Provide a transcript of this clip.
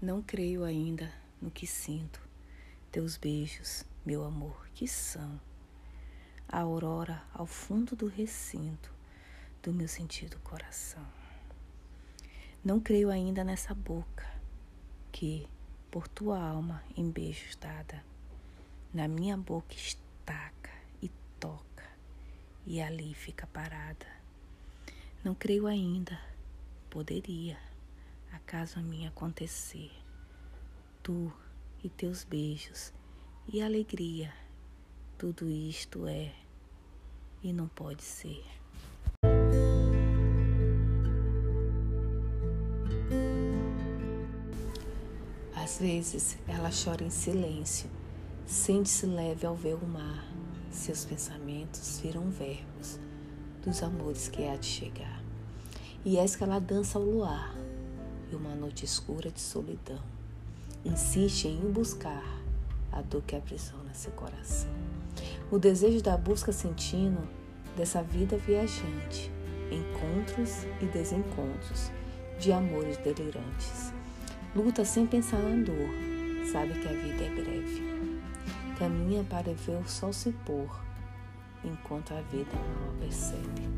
Não creio ainda no que sinto. Teus beijos, meu amor, que são a aurora ao fundo do recinto do meu sentido coração. Não creio ainda nessa boca que, por tua alma em beijos dada, na minha boca estaca e toca e ali fica parada. Não creio ainda, poderia acaso a mim acontecer. Tu e teus beijos e alegria, tudo isto é e não pode ser. Às vezes ela chora em silêncio, sente-se leve ao ver o mar. Seus pensamentos viram verbos dos amores que há de chegar. E és que ela dança ao luar, uma noite escura de solidão. Insiste em buscar a dor que aprisiona seu coração. O desejo da busca sentindo dessa vida viajante, encontros e desencontros de amores delirantes. Luta sem pensar na dor, sabe que a vida é breve. Caminha para ver o sol se pôr, enquanto a vida não a percebe.